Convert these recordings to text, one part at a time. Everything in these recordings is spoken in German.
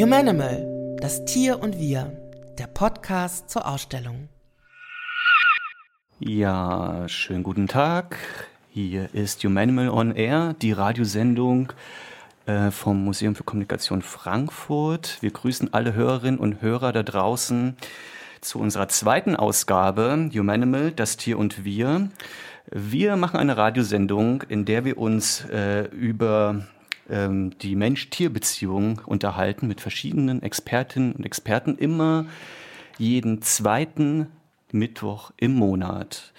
Humanimal, das Tier und wir, der Podcast zur Ausstellung. Ja, schönen guten Tag. Hier ist Humanimal on Air, die Radiosendung äh, vom Museum für Kommunikation Frankfurt. Wir grüßen alle Hörerinnen und Hörer da draußen zu unserer zweiten Ausgabe Humanimal, das Tier und wir. Wir machen eine Radiosendung, in der wir uns äh, über ähm, die Mensch-Tier-Beziehung unterhalten mit verschiedenen Expertinnen und Experten immer jeden zweiten Mittwoch im Monat.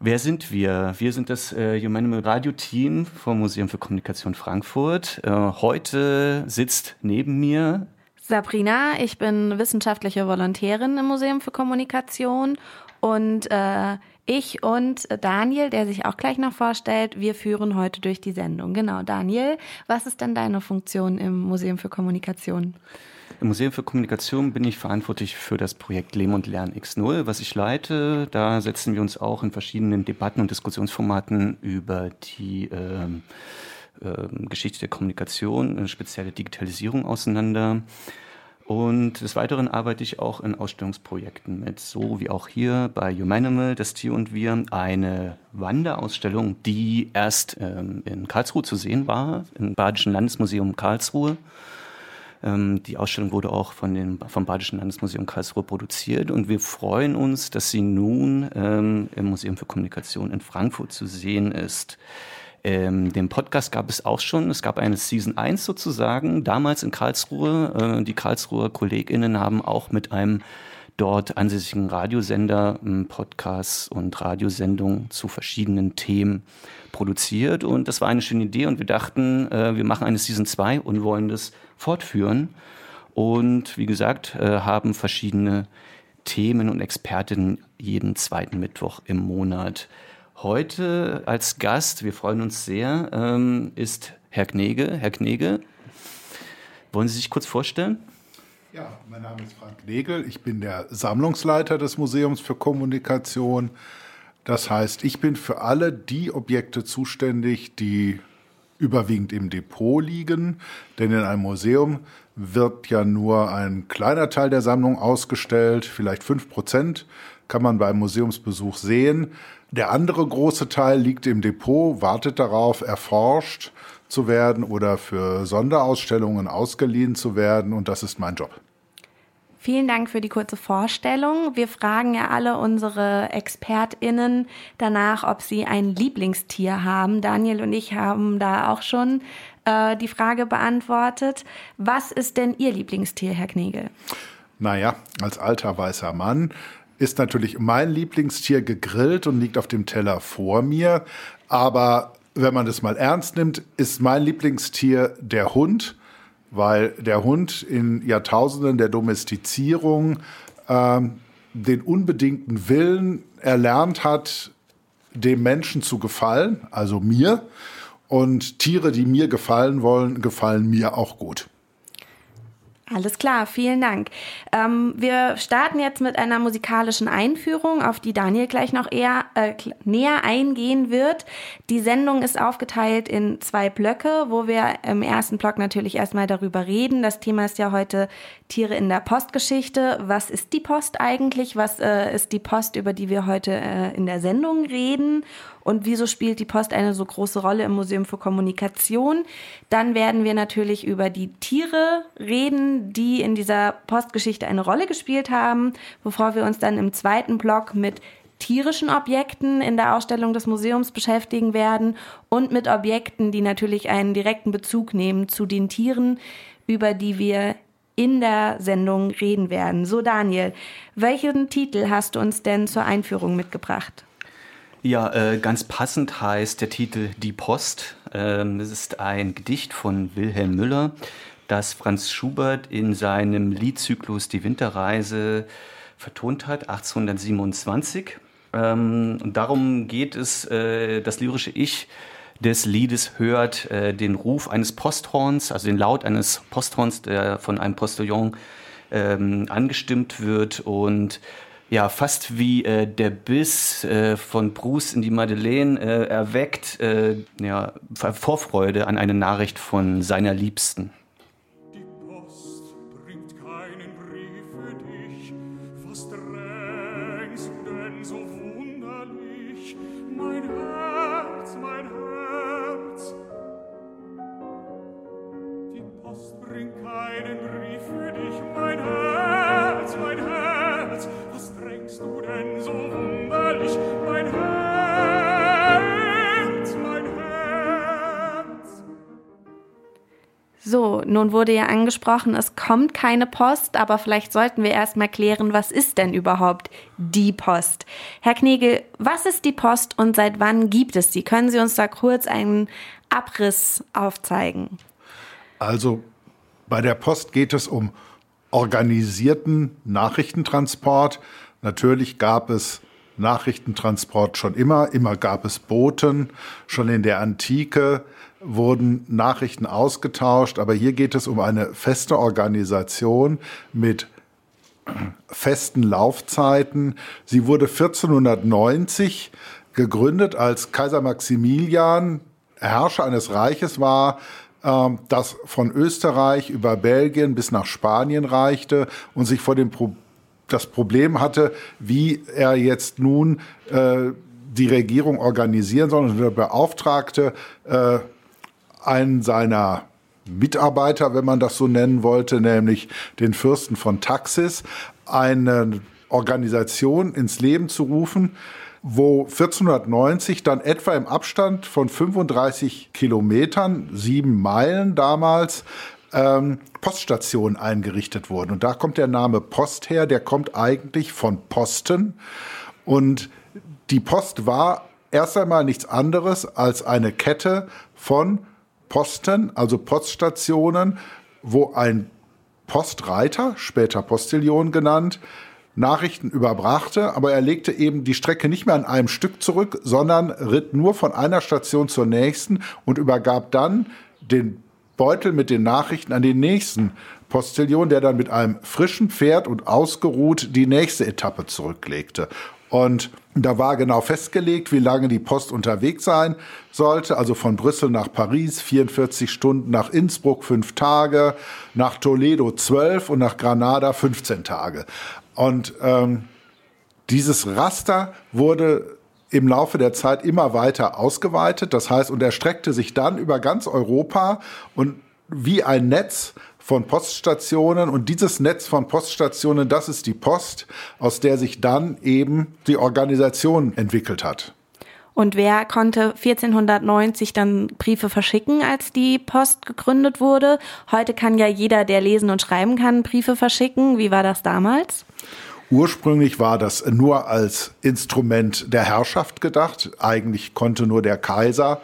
Wer sind wir? Wir sind das äh, Humanimal Radio Team vom Museum für Kommunikation Frankfurt. Äh, heute sitzt neben mir Sabrina. Ich bin wissenschaftliche Volontärin im Museum für Kommunikation und äh, ich und Daniel, der sich auch gleich noch vorstellt, wir führen heute durch die Sendung. Genau, Daniel, was ist denn deine Funktion im Museum für Kommunikation? Im Museum für Kommunikation bin ich verantwortlich für das Projekt Lehm und Lern X0, was ich leite. Da setzen wir uns auch in verschiedenen Debatten und Diskussionsformaten über die äh, äh, Geschichte der Kommunikation, eine spezielle Digitalisierung auseinander. Und des Weiteren arbeite ich auch in Ausstellungsprojekten mit, so wie auch hier bei Humanimal, das Tier und wir, eine Wanderausstellung, die erst ähm, in Karlsruhe zu sehen war, im Badischen Landesmuseum Karlsruhe. Ähm, die Ausstellung wurde auch von dem, vom Badischen Landesmuseum Karlsruhe produziert und wir freuen uns, dass sie nun ähm, im Museum für Kommunikation in Frankfurt zu sehen ist. Ähm, den Podcast gab es auch schon. Es gab eine Season 1 sozusagen, damals in Karlsruhe. Äh, die Karlsruher KollegInnen haben auch mit einem dort ansässigen Radiosender ähm, Podcasts und Radiosendungen zu verschiedenen Themen produziert. Und das war eine schöne Idee und wir dachten, äh, wir machen eine Season 2 und wollen das fortführen. Und wie gesagt, äh, haben verschiedene Themen und Expertinnen jeden zweiten Mittwoch im Monat Heute als Gast, wir freuen uns sehr, ähm, ist Herr Knege. Herr Knege, wollen Sie sich kurz vorstellen? Ja, mein Name ist Frank Negel. Ich bin der Sammlungsleiter des Museums für Kommunikation. Das heißt, ich bin für alle die Objekte zuständig, die überwiegend im Depot liegen. Denn in einem Museum wird ja nur ein kleiner Teil der Sammlung ausgestellt, vielleicht fünf Prozent kann man beim Museumsbesuch sehen. Der andere große Teil liegt im Depot, wartet darauf, erforscht zu werden oder für Sonderausstellungen ausgeliehen zu werden. Und das ist mein Job. Vielen Dank für die kurze Vorstellung. Wir fragen ja alle unsere ExpertInnen danach, ob sie ein Lieblingstier haben. Daniel und ich haben da auch schon äh, die Frage beantwortet. Was ist denn Ihr Lieblingstier, Herr Knegel? Naja, als alter weißer Mann ist natürlich mein Lieblingstier gegrillt und liegt auf dem Teller vor mir. Aber wenn man das mal ernst nimmt, ist mein Lieblingstier der Hund, weil der Hund in Jahrtausenden der Domestizierung äh, den unbedingten Willen erlernt hat, dem Menschen zu gefallen, also mir. Und Tiere, die mir gefallen wollen, gefallen mir auch gut. Alles klar, vielen Dank. Ähm, wir starten jetzt mit einer musikalischen Einführung, auf die Daniel gleich noch eher äh, näher eingehen wird. Die Sendung ist aufgeteilt in zwei Blöcke, wo wir im ersten Block natürlich erstmal darüber reden. Das Thema ist ja heute Tiere in der Postgeschichte. Was ist die Post eigentlich? Was äh, ist die Post, über die wir heute äh, in der Sendung reden? Und wieso spielt die Post eine so große Rolle im Museum für Kommunikation. Dann werden wir natürlich über die Tiere reden, die in dieser Postgeschichte eine Rolle gespielt haben, bevor wir uns dann im zweiten Block mit tierischen Objekten in der Ausstellung des Museums beschäftigen werden und mit Objekten, die natürlich einen direkten Bezug nehmen zu den Tieren, über die wir in der Sendung reden werden. So Daniel, welchen Titel hast du uns denn zur Einführung mitgebracht? Ja, äh, ganz passend heißt der Titel Die Post. Ähm, das ist ein Gedicht von Wilhelm Müller, das Franz Schubert in seinem Liedzyklus Die Winterreise vertont hat, 1827. Ähm, und darum geht es, äh, das lyrische Ich des Liedes hört äh, den Ruf eines Posthorns, also den Laut eines Posthorns, der von einem Postillon ähm, angestimmt wird und ja, fast wie äh, der Biss äh, von Bruce in die Madeleine äh, erweckt äh, ja, Vorfreude an eine Nachricht von seiner Liebsten. Wurde ja angesprochen, es kommt keine Post, aber vielleicht sollten wir erstmal klären, was ist denn überhaupt die Post? Herr Knegel, was ist die Post und seit wann gibt es sie? Können Sie uns da kurz einen Abriss aufzeigen? Also bei der Post geht es um organisierten Nachrichtentransport. Natürlich gab es Nachrichtentransport schon immer. Immer gab es Boten. Schon in der Antike wurden Nachrichten ausgetauscht. Aber hier geht es um eine feste Organisation mit festen Laufzeiten. Sie wurde 1490 gegründet, als Kaiser Maximilian Herrscher eines Reiches war, ähm, das von Österreich über Belgien bis nach Spanien reichte und sich vor dem Pro das Problem hatte, wie er jetzt nun äh, die Regierung organisieren soll. Und beauftragte äh, einen seiner Mitarbeiter, wenn man das so nennen wollte, nämlich den Fürsten von Taxis, eine Organisation ins Leben zu rufen, wo 1490 dann etwa im Abstand von 35 Kilometern, sieben Meilen damals, ähm, Poststationen eingerichtet wurden. Und da kommt der Name Post her, der kommt eigentlich von Posten. Und die Post war erst einmal nichts anderes als eine Kette von Posten, also Poststationen, wo ein Postreiter, später Postillion genannt, Nachrichten überbrachte, aber er legte eben die Strecke nicht mehr an einem Stück zurück, sondern ritt nur von einer Station zur nächsten und übergab dann den Beutel mit den Nachrichten an den nächsten Postillion, der dann mit einem frischen Pferd und ausgeruht die nächste Etappe zurücklegte. Und da war genau festgelegt, wie lange die Post unterwegs sein sollte. Also von Brüssel nach Paris 44 Stunden, nach Innsbruck fünf Tage, nach Toledo zwölf und nach Granada 15 Tage. Und ähm, dieses Raster wurde im Laufe der Zeit immer weiter ausgeweitet. Das heißt, und er streckte sich dann über ganz Europa und wie ein Netz von Poststationen und dieses Netz von Poststationen, das ist die Post, aus der sich dann eben die Organisation entwickelt hat. Und wer konnte 1490 dann Briefe verschicken, als die Post gegründet wurde? Heute kann ja jeder, der lesen und schreiben kann, Briefe verschicken. Wie war das damals? Ursprünglich war das nur als Instrument der Herrschaft gedacht. Eigentlich konnte nur der Kaiser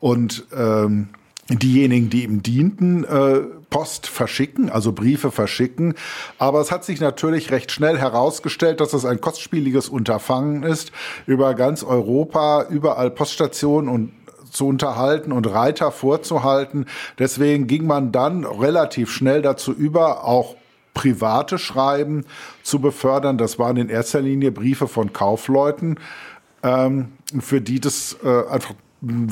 und ähm, diejenigen, die ihm dienten, äh, Post verschicken, also Briefe verschicken. Aber es hat sich natürlich recht schnell herausgestellt, dass es ein kostspieliges Unterfangen ist, über ganz Europa überall Poststationen und zu unterhalten und Reiter vorzuhalten. Deswegen ging man dann relativ schnell dazu über, auch private Schreiben zu befördern. Das waren in erster Linie Briefe von Kaufleuten, ähm, für die das äh, einfach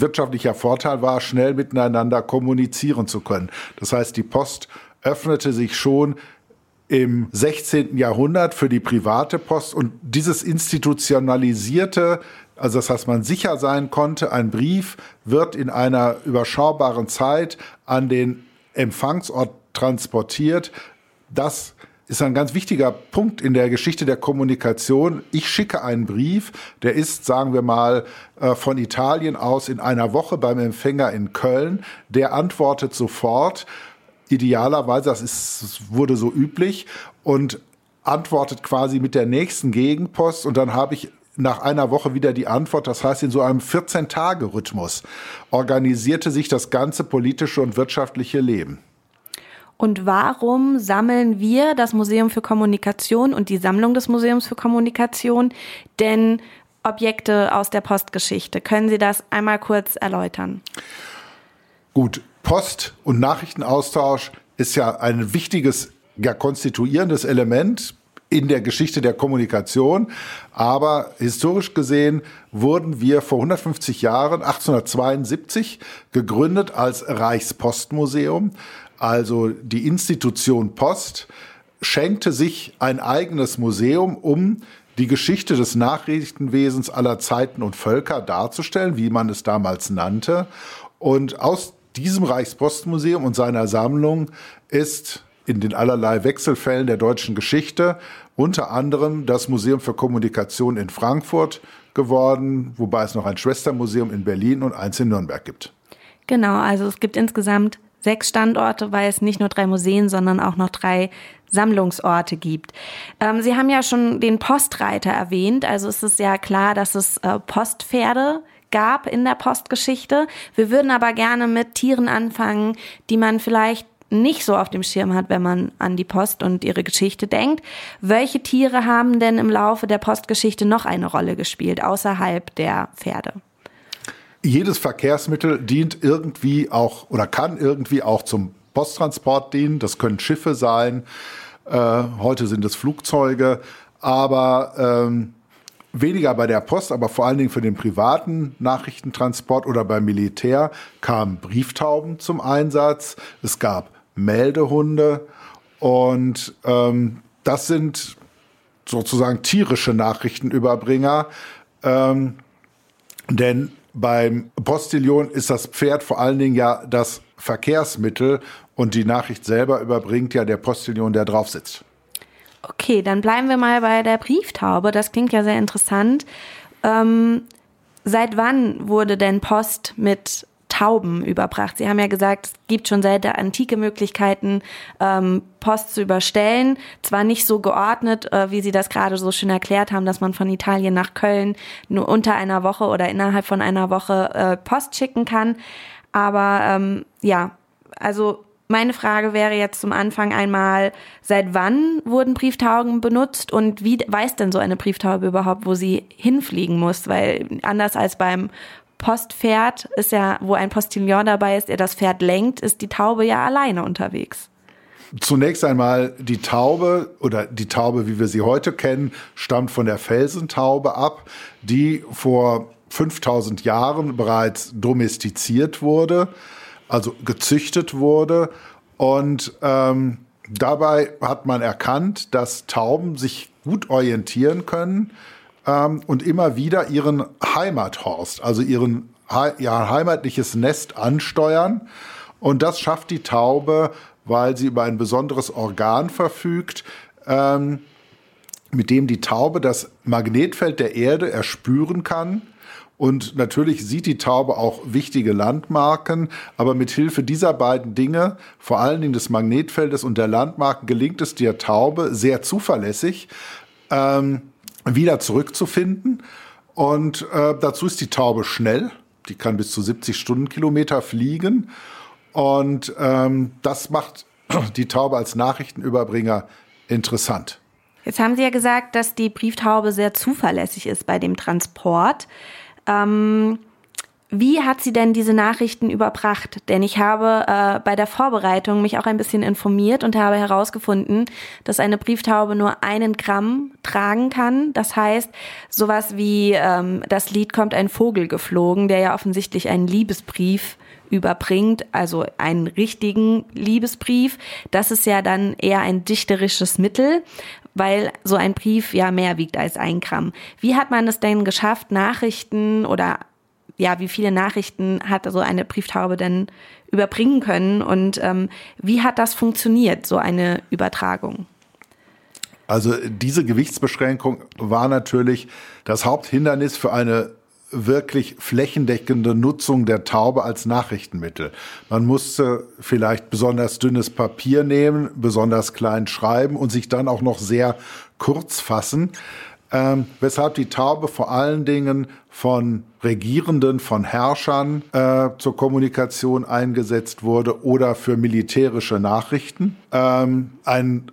wirtschaftlicher Vorteil war, schnell miteinander kommunizieren zu können. Das heißt, die Post öffnete sich schon im 16. Jahrhundert für die private Post und dieses institutionalisierte, also das heißt, man sicher sein konnte, ein Brief wird in einer überschaubaren Zeit an den Empfangsort transportiert. Das ist ein ganz wichtiger Punkt in der Geschichte der Kommunikation. Ich schicke einen Brief, der ist, sagen wir mal, äh, von Italien aus in einer Woche beim Empfänger in Köln. Der antwortet sofort. Idealerweise, das ist, wurde so üblich und antwortet quasi mit der nächsten Gegenpost und dann habe ich nach einer Woche wieder die Antwort. Das heißt, in so einem 14-Tage-Rhythmus organisierte sich das ganze politische und wirtschaftliche Leben. Und warum sammeln wir das Museum für Kommunikation und die Sammlung des Museums für Kommunikation denn Objekte aus der Postgeschichte? Können Sie das einmal kurz erläutern? Gut, Post- und Nachrichtenaustausch ist ja ein wichtiges, ja, konstituierendes Element in der Geschichte der Kommunikation. Aber historisch gesehen wurden wir vor 150 Jahren, 1872, gegründet als Reichspostmuseum. Also die Institution Post schenkte sich ein eigenes Museum, um die Geschichte des Nachrichtenwesens aller Zeiten und Völker darzustellen, wie man es damals nannte. Und aus diesem Reichspostmuseum und seiner Sammlung ist in den allerlei Wechselfällen der deutschen Geschichte unter anderem das Museum für Kommunikation in Frankfurt geworden, wobei es noch ein Schwestermuseum in Berlin und eins in Nürnberg gibt. Genau, also es gibt insgesamt sechs Standorte, weil es nicht nur drei Museen, sondern auch noch drei Sammlungsorte gibt. Ähm, Sie haben ja schon den Postreiter erwähnt, also es ist ja klar, dass es äh, Postpferde gab in der Postgeschichte. Wir würden aber gerne mit Tieren anfangen, die man vielleicht nicht so auf dem Schirm hat, wenn man an die Post und ihre Geschichte denkt. Welche Tiere haben denn im Laufe der Postgeschichte noch eine Rolle gespielt, außerhalb der Pferde? Jedes Verkehrsmittel dient irgendwie auch oder kann irgendwie auch zum Posttransport dienen. Das können Schiffe sein. Äh, heute sind es Flugzeuge. Aber ähm, weniger bei der Post, aber vor allen Dingen für den privaten Nachrichtentransport oder beim Militär kamen Brieftauben zum Einsatz. Es gab Meldehunde und ähm, das sind sozusagen tierische Nachrichtenüberbringer, ähm, denn beim Postillon ist das Pferd vor allen Dingen ja das Verkehrsmittel und die Nachricht selber überbringt ja der Postillon, der drauf sitzt. Okay, dann bleiben wir mal bei der Brieftaube. Das klingt ja sehr interessant. Ähm, seit wann wurde denn Post mit Tauben überbracht? Sie haben ja gesagt, es gibt schon seit der Antike Möglichkeiten, ähm, Post zu überstellen. Zwar nicht so geordnet, äh, wie Sie das gerade so schön erklärt haben, dass man von Italien nach Köln nur unter einer Woche oder innerhalb von einer Woche äh, Post schicken kann. Aber ähm, ja, also meine Frage wäre jetzt zum Anfang einmal, seit wann wurden Brieftauben benutzt und wie weiß denn so eine Brieftaube überhaupt, wo sie hinfliegen muss? Weil anders als beim Postpferd ist ja, wo ein Postillon dabei ist, der das Pferd lenkt, ist die Taube ja alleine unterwegs. Zunächst einmal die Taube oder die Taube, wie wir sie heute kennen, stammt von der Felsentaube ab, die vor 5000 Jahren bereits domestiziert wurde also gezüchtet wurde. Und ähm, dabei hat man erkannt, dass Tauben sich gut orientieren können ähm, und immer wieder ihren Heimathorst, also ihren, ihr heimatliches Nest ansteuern. Und das schafft die Taube, weil sie über ein besonderes Organ verfügt, ähm, mit dem die Taube das Magnetfeld der Erde erspüren kann und natürlich sieht die Taube auch wichtige Landmarken, aber mit Hilfe dieser beiden Dinge, vor allen Dingen des Magnetfeldes und der Landmarken, gelingt es der Taube sehr zuverlässig, ähm, wieder zurückzufinden. Und äh, dazu ist die Taube schnell. Die kann bis zu 70 Stundenkilometer fliegen. Und ähm, das macht die Taube als Nachrichtenüberbringer interessant. Jetzt haben Sie ja gesagt, dass die Brieftaube sehr zuverlässig ist bei dem Transport. Ähm, wie hat sie denn diese Nachrichten überbracht? Denn ich habe äh, bei der Vorbereitung mich auch ein bisschen informiert und habe herausgefunden, dass eine Brieftaube nur einen Gramm tragen kann. Das heißt, sowas wie ähm, das Lied kommt ein Vogel geflogen, der ja offensichtlich einen Liebesbrief überbringt, also einen richtigen Liebesbrief. Das ist ja dann eher ein dichterisches Mittel, weil so ein Brief ja mehr wiegt als ein Gramm. Wie hat man es denn geschafft, Nachrichten oder ja, wie viele Nachrichten hat so eine Brieftaube denn überbringen können und ähm, wie hat das funktioniert, so eine Übertragung? Also diese Gewichtsbeschränkung war natürlich das Haupthindernis für eine wirklich flächendeckende Nutzung der Taube als Nachrichtenmittel. Man musste vielleicht besonders dünnes Papier nehmen, besonders klein schreiben und sich dann auch noch sehr kurz fassen, ähm, weshalb die Taube vor allen Dingen von Regierenden, von Herrschern äh, zur Kommunikation eingesetzt wurde oder für militärische Nachrichten. Ähm, ein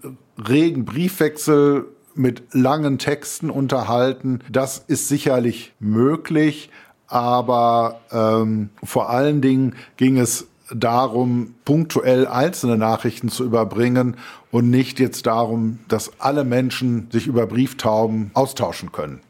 regen Briefwechsel mit langen Texten unterhalten. Das ist sicherlich möglich, aber ähm, vor allen Dingen ging es darum, punktuell einzelne Nachrichten zu überbringen und nicht jetzt darum, dass alle Menschen sich über Brieftauben austauschen können.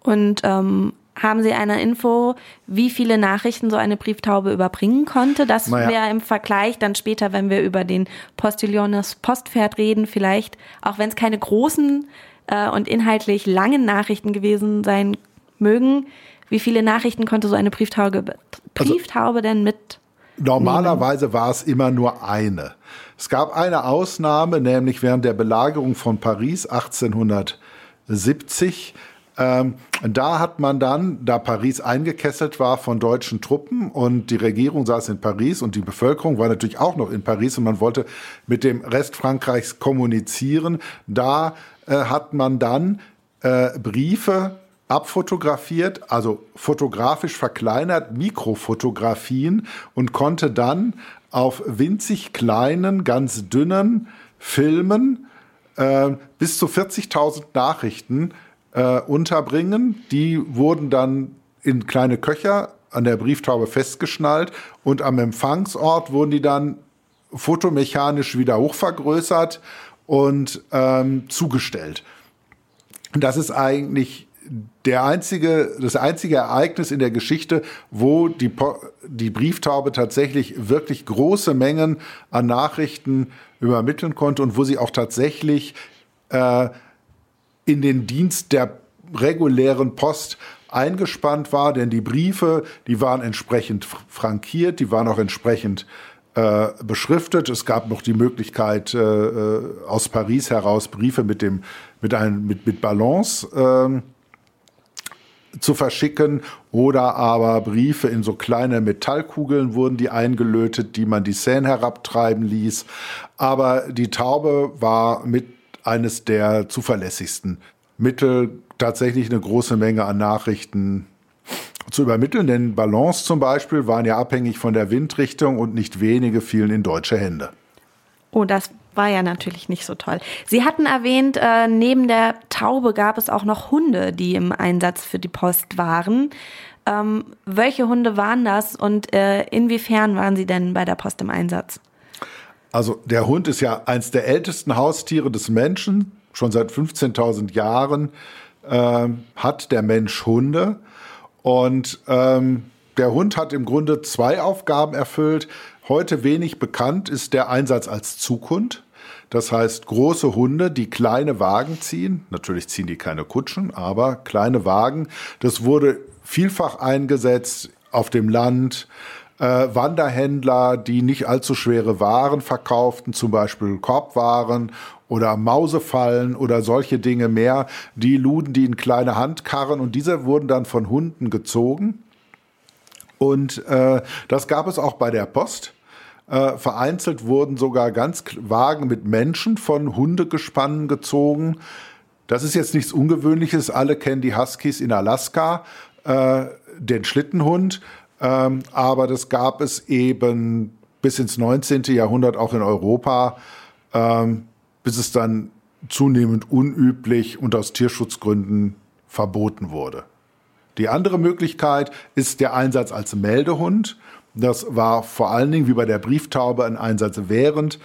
Und ähm, haben Sie eine Info, wie viele Nachrichten so eine Brieftaube überbringen konnte? Das naja. wäre im Vergleich dann später, wenn wir über den Postillon das Postpferd reden, vielleicht, auch wenn es keine großen äh, und inhaltlich langen Nachrichten gewesen sein mögen, wie viele Nachrichten konnte so eine Brieftaube, also Brieftaube also, denn mit? Normalerweise war es immer nur eine. Es gab eine Ausnahme, nämlich während der Belagerung von Paris 1870 Ähm, da hat man dann, da Paris eingekesselt war von deutschen Truppen und die Regierung saß in Paris und die Bevölkerung war natürlich auch noch in Paris und man wollte mit dem Rest Frankreichs kommunizieren, da äh, hat man dann äh, Briefe abfotografiert, also fotografisch verkleinert, Mikrofotografien und konnte dann auf winzig kleinen, ganz dünnen Filmen äh, bis zu 40.000 Nachrichten äh, unterbringen. Die wurden dann in kleine Köcher an der Brieftaube festgeschnallt und am Empfangsort wurden die dann fotomechanisch wieder hochvergrößert und ähm, zugestellt. Das ist eigentlich der einzige, das einzige Ereignis in der Geschichte, wo die, die Brieftaube tatsächlich wirklich große Mengen an Nachrichten übermitteln konnte und wo sie auch tatsächlich äh, in den Dienst der regulären Post eingespannt war, denn die Briefe, die waren entsprechend frankiert, die waren auch entsprechend äh, beschriftet. Es gab noch die Möglichkeit, äh, äh aus Paris heraus Briefe mit dem mit einem mit mit Ballons äh, zu verschicken oder aber Briefe in so kleine Metallkugeln wurden die eingelötet, die man die Seine herabtreiben ließ. Aber die Taube war mit eines der zuverlässigsten Mittel, tatsächlich eine große Menge an Nachrichten zu übermitteln, denn Ballons zum Beispiel waren ja abhängig von der Windrichtung und nicht wenige fielen in deutsche Hände. Oh, das war ja natürlich nicht so toll. Sie hatten erwähnt, äh, neben der Taube gab es auch noch Hunde, die im Einsatz für die Post waren. Ähm, welche Hunde waren das und äh, inwiefern waren sie denn bei der Post im Einsatz? Also der Hund ist ja eins der ältesten Haustiere des Menschen. Schon seit 15.000 Jahren äh, hat der Mensch Hunde. Und ähm, der Hund hat im Grunde zwei Aufgaben erfüllt. Heute wenig bekannt ist der Einsatz als Zughund. Das heißt, große Hunde, die kleine Wagen ziehen. Natürlich ziehen die keine Kutschen, aber kleine Wagen. Das wurde vielfach eingesetzt auf dem Land. Äh, Wanderhändler, die nicht allzu schwere Waren verkauften, zum Beispiel Korbwaren oder Mausefallen oder solche Dinge mehr, die luden die in kleine Handkarren und diese wurden dann von Hunden gezogen. Und äh, das gab es auch bei der Post. Äh, vereinzelt wurden sogar ganz Wagen mit Menschen von Hundegespannen gezogen. Das ist jetzt nichts Ungewöhnliches. Alle kennen die Huskies in Alaska, äh, den Schlittenhund. Ähm, aber das gab es eben bis ins 19. Jahrhundert auch in Europa, ähm, bis es dann zunehmend unüblich und aus Tierschutzgründen verboten wurde. Die andere Möglichkeit ist der Einsatz als Meldehund. Das war vor allen Dingen wie bei der Brieftaube ein Einsatz während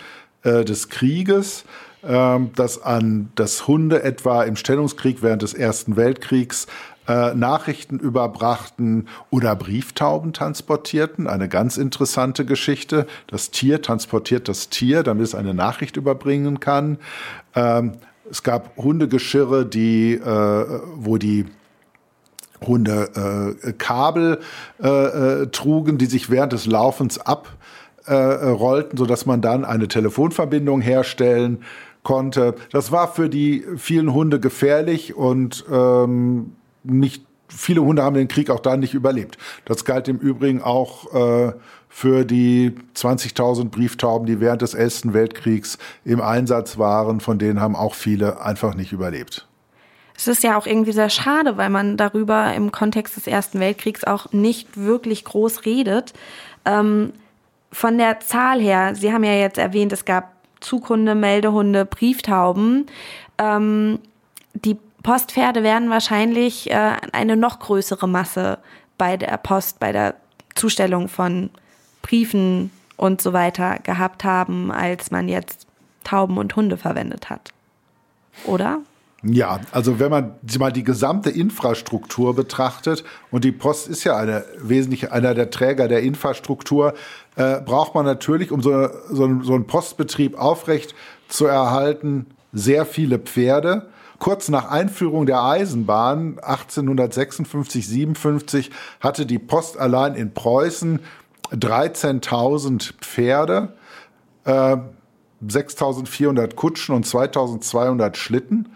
äh, des Krieges, äh, dass an das Hunde etwa im Stellungskrieg während des Ersten Weltkriegs äh, Nachrichten überbrachten oder Brieftauben transportierten. Eine ganz interessante Geschichte. Das Tier transportiert das Tier, damit es eine Nachricht überbringen kann. Ähm, es gab Hundegeschirre, die, äh, wo die Hunde äh, Kabel äh, äh, trugen, die sich während des Laufens abrollten, äh, so dass man dann eine Telefonverbindung herstellen konnte. Das war für die vielen Hunde gefährlich und ähm, nicht viele Hunde haben den Krieg auch da nicht überlebt. Das galt im Übrigen auch äh, für die 20.000 Brieftauben, die während des Ersten Weltkriegs im Einsatz waren. Von denen haben auch viele einfach nicht überlebt. Es ist ja auch irgendwie sehr schade, weil man darüber im Kontext des Ersten Weltkriegs auch nicht wirklich groß redet. Ähm, von der Zahl her, Sie haben ja jetzt erwähnt, es gab Zughunde, Meldehunde, Brieftauben. Ähm, die Postpferde werden wahrscheinlich äh, eine noch größere Masse bei der Post, bei der Zustellung von Briefen und so weiter gehabt haben, als man jetzt Tauben und Hunde verwendet hat. Oder? Ja, also wenn man mal die gesamte Infrastruktur betrachtet, und die Post ist ja eine, wesentlich einer der Träger der Infrastruktur, äh, braucht man natürlich, um so, so, so einen Postbetrieb aufrecht zu erhalten, sehr viele Pferde. Kurz nach Einführung der Eisenbahn 1856, 57 hatte die Post allein in Preußen 13.000 Pferde, äh, 6.400 Kutschen und 2.200 Schlitten.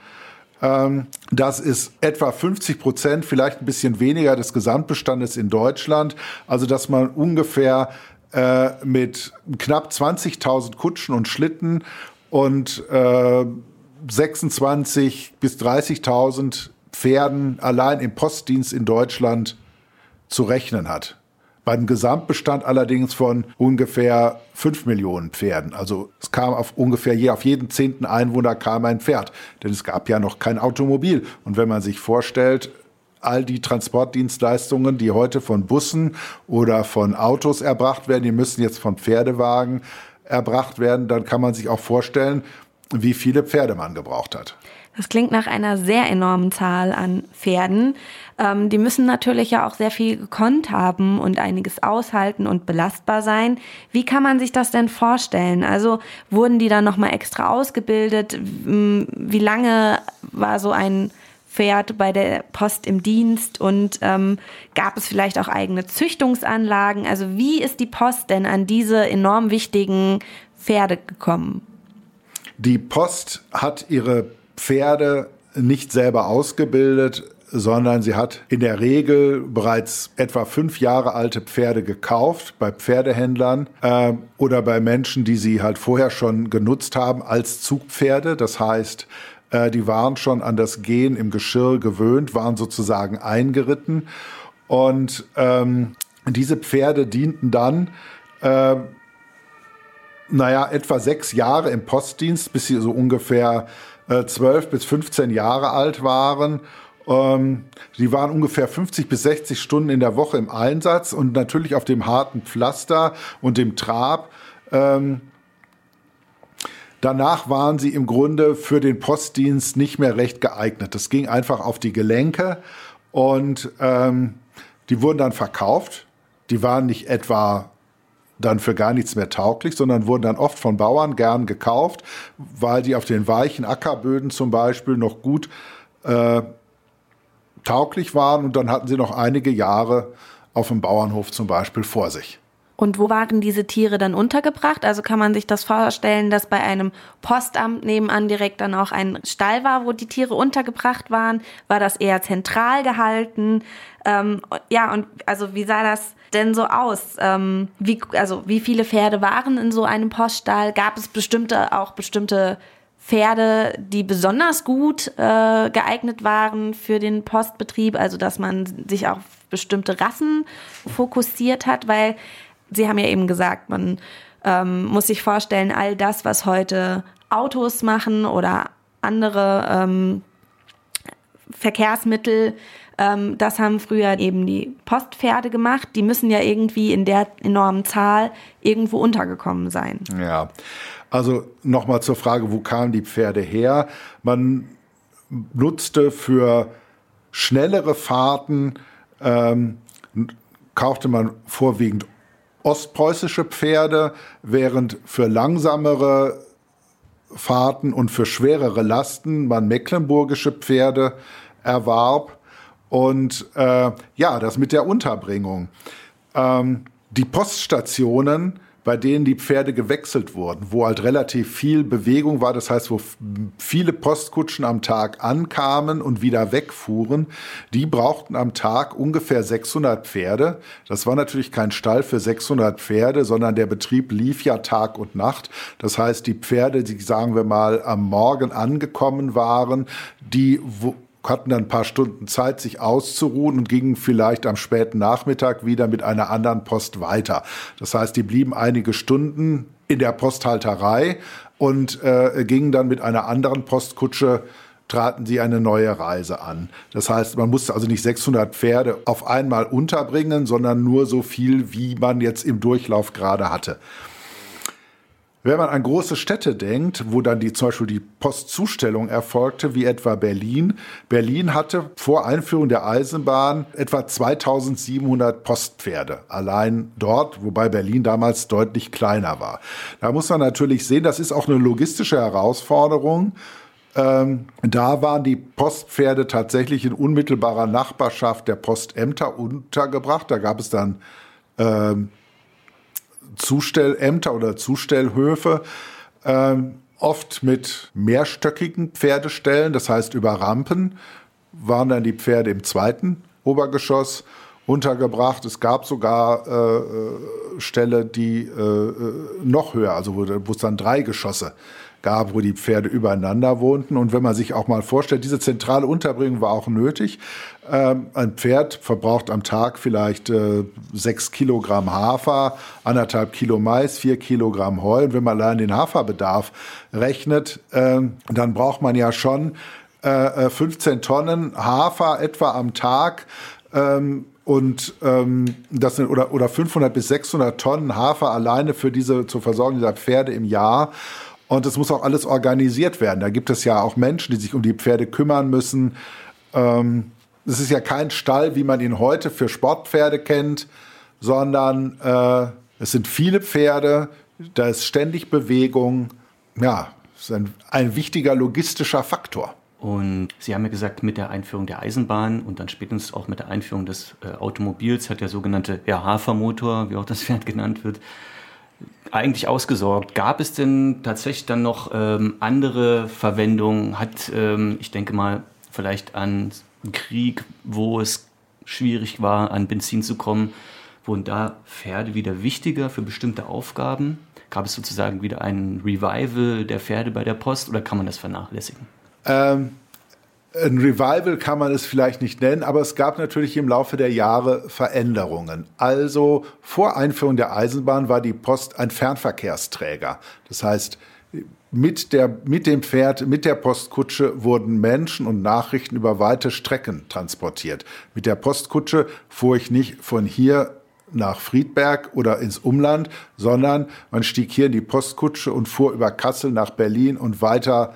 Ähm, das ist etwa 50 Prozent, vielleicht ein bisschen weniger des Gesamtbestandes in Deutschland. Also dass man ungefähr äh, mit knapp 20.000 Kutschen und Schlitten und äh, 26 bis 30.000 Pferden allein im Postdienst in Deutschland zu rechnen hat. Beim Gesamtbestand allerdings von ungefähr fünf Millionen Pferden. Also es kam auf ungefähr je, auf jeden zehnten Einwohner kam ein Pferd. Denn es gab ja noch kein Automobil. Und wenn man sich vorstellt, all die Transportdienstleistungen, die heute von Bussen oder von Autos erbracht werden, die müssen jetzt von Pferdewagen erbracht werden, dann kann man sich auch vorstellen, wie viele Pferde man gebraucht hat. Das klingt nach einer sehr enormen Zahl an Pferden. Ähm, die müssen natürlich ja auch sehr viel gekonnt haben und einiges aushalten und belastbar sein. Wie kann man sich das denn vorstellen? Also wurden die dann nochmal extra ausgebildet? Wie lange war so ein Pferd bei der Post im Dienst und ähm, gab es vielleicht auch eigene Züchtungsanlagen? Also wie ist die Post denn an diese enorm wichtigen Pferde gekommen? Die Post hat ihre Pferde nicht selber ausgebildet, sondern sie hat in der Regel bereits etwa fünf Jahre alte Pferde gekauft bei Pferdehändlern äh, oder bei Menschen, die sie halt vorher schon genutzt haben als Zugpferde. Das heißt, äh, die waren schon an das Gehen im Geschirr gewöhnt, waren sozusagen eingeritten. Und ähm, diese Pferde dienten dann äh, naja, etwa sechs Jahre im Postdienst, bis sie so ungefähr äh, 12 bis 15 Jahre alt waren. Ähm, die waren ungefähr 50 bis 60 Stunden in der Woche im Einsatz und natürlich auf dem harten Pflaster und dem Trab. Ähm, danach waren sie im Grunde für den Postdienst nicht mehr recht geeignet. Das ging einfach auf die Gelenke und ähm, die wurden dann verkauft. Die waren nicht etwa dann für gar nichts mehr tauglich, sondern wurden dann oft von Bauern gern gekauft, weil die auf den weichen Ackerböden zum Beispiel noch gut äh, tauglich waren und dann hatten sie noch einige Jahre auf dem Bauernhof zum Beispiel vor sich. Und wo waren diese Tiere dann untergebracht? Also kann man sich das vorstellen, dass bei einem Postamt nebenan direkt dann auch ein Stall war, wo die Tiere untergebracht waren? War das eher zentral gehalten? Ähm, ja, und also wie sah das denn so aus? Ähm, wie, also wie viele Pferde waren in so einem Poststall? Gab es bestimmte, auch bestimmte Pferde, die besonders gut äh, geeignet waren für den Postbetrieb, also dass man sich auf bestimmte Rassen fokussiert hat, weil Sie haben ja eben gesagt, man ähm, muss sich vorstellen, all das, was heute Autos machen oder andere ähm, Verkehrsmittel, ähm, das haben früher eben die Postpferde gemacht. Die müssen ja irgendwie in der enormen Zahl irgendwo untergekommen sein. Ja, also nochmal zur Frage, wo kamen die Pferde her? Man nutzte für schnellere Fahrten, ähm, kaufte man vorwiegend ostpreußische Pferde, während für langsamere Fahrten und für schwerere Lasten man mecklenburgische Pferde erwarb. Und äh, ja, das mit der Unterbringung. Ähm, die Poststationen bei denen die Pferde gewechselt wurden, wo halt relativ viel Bewegung war, das heißt, wo viele Postkutschen am Tag ankamen und wieder wegfuhren, die brauchten am Tag ungefähr 600 Pferde. Das war natürlich kein Stall für 600 Pferde, sondern der Betrieb lief ja Tag und Nacht. Das heißt, die Pferde, die sagen wir mal am Morgen angekommen waren, die hatten dann ein paar Stunden Zeit, sich auszuruhen und gingen vielleicht am späten Nachmittag wieder mit einer anderen Post weiter. Das heißt, die blieben einige Stunden in der Posthalterei und äh, gingen dann mit einer anderen Postkutsche traten sie eine neue Reise an. Das heißt, man musste also nicht 600 Pferde auf einmal unterbringen, sondern nur so viel, wie man jetzt im Durchlauf gerade hatte. Wenn man an große Städte denkt, wo dann die, zum Beispiel die Postzustellung erfolgte, wie etwa Berlin. Berlin hatte vor Einführung der Eisenbahn etwa 2700 Postpferde. Allein dort, wobei Berlin damals deutlich kleiner war. Da muss man natürlich sehen, das ist auch eine logistische Herausforderung. Ähm, da waren die Postpferde tatsächlich in unmittelbarer Nachbarschaft der Postämter untergebracht. Da gab es dann ähm, Zustellämter oder Zustellhöfe. Ähm, oft mit mehrstöckigen Pferdestellen, das heißt über Rampen waren dann die Pferde im zweiten Obergeschoss untergebracht. Es gab sogar äh, äh Ställe, die äh, äh, noch höher, also wo, wo es dann drei Geschosse gab, wo die Pferde übereinander wohnten. Und wenn man sich auch mal vorstellt, diese zentrale Unterbringung war auch nötig. Ähm, ein Pferd verbraucht am Tag vielleicht äh, sechs Kilogramm Hafer, anderthalb Kilo Mais, vier Kilogramm Heu. Und wenn man allein den Haferbedarf rechnet, äh, dann braucht man ja schon äh, 15 äh, Tonnen Hafer etwa am Tag. Ähm, und ähm, das sind oder, oder 500 bis 600 Tonnen Hafer alleine für diese zur Versorgung dieser Pferde im Jahr. Und es muss auch alles organisiert werden. Da gibt es ja auch Menschen, die sich um die Pferde kümmern müssen. Ähm, es ist ja kein Stall, wie man ihn heute für Sportpferde kennt, sondern äh, es sind viele Pferde, da ist ständig Bewegung. Ja, es ist ein, ein wichtiger logistischer Faktor. Und Sie haben ja gesagt, mit der Einführung der Eisenbahn und dann spätestens auch mit der Einführung des äh, Automobils hat der sogenannte ja, Hafermotor, wie auch das Pferd genannt wird, eigentlich ausgesorgt. Gab es denn tatsächlich dann noch ähm, andere Verwendungen? Hat, ähm, ich denke mal, vielleicht an Krieg, wo es schwierig war, an Benzin zu kommen, wurden da Pferde wieder wichtiger für bestimmte Aufgaben? Gab es sozusagen wieder ein Revival der Pferde bei der Post oder kann man das vernachlässigen? Ähm, ein Revival kann man es vielleicht nicht nennen, aber es gab natürlich im Laufe der Jahre Veränderungen. Also vor Einführung der Eisenbahn war die Post ein Fernverkehrsträger. Das heißt, mit, der, mit dem Pferd, mit der Postkutsche wurden Menschen und Nachrichten über weite Strecken transportiert. Mit der Postkutsche fuhr ich nicht von hier nach Friedberg oder ins Umland, sondern man stieg hier in die Postkutsche und fuhr über Kassel nach Berlin und weiter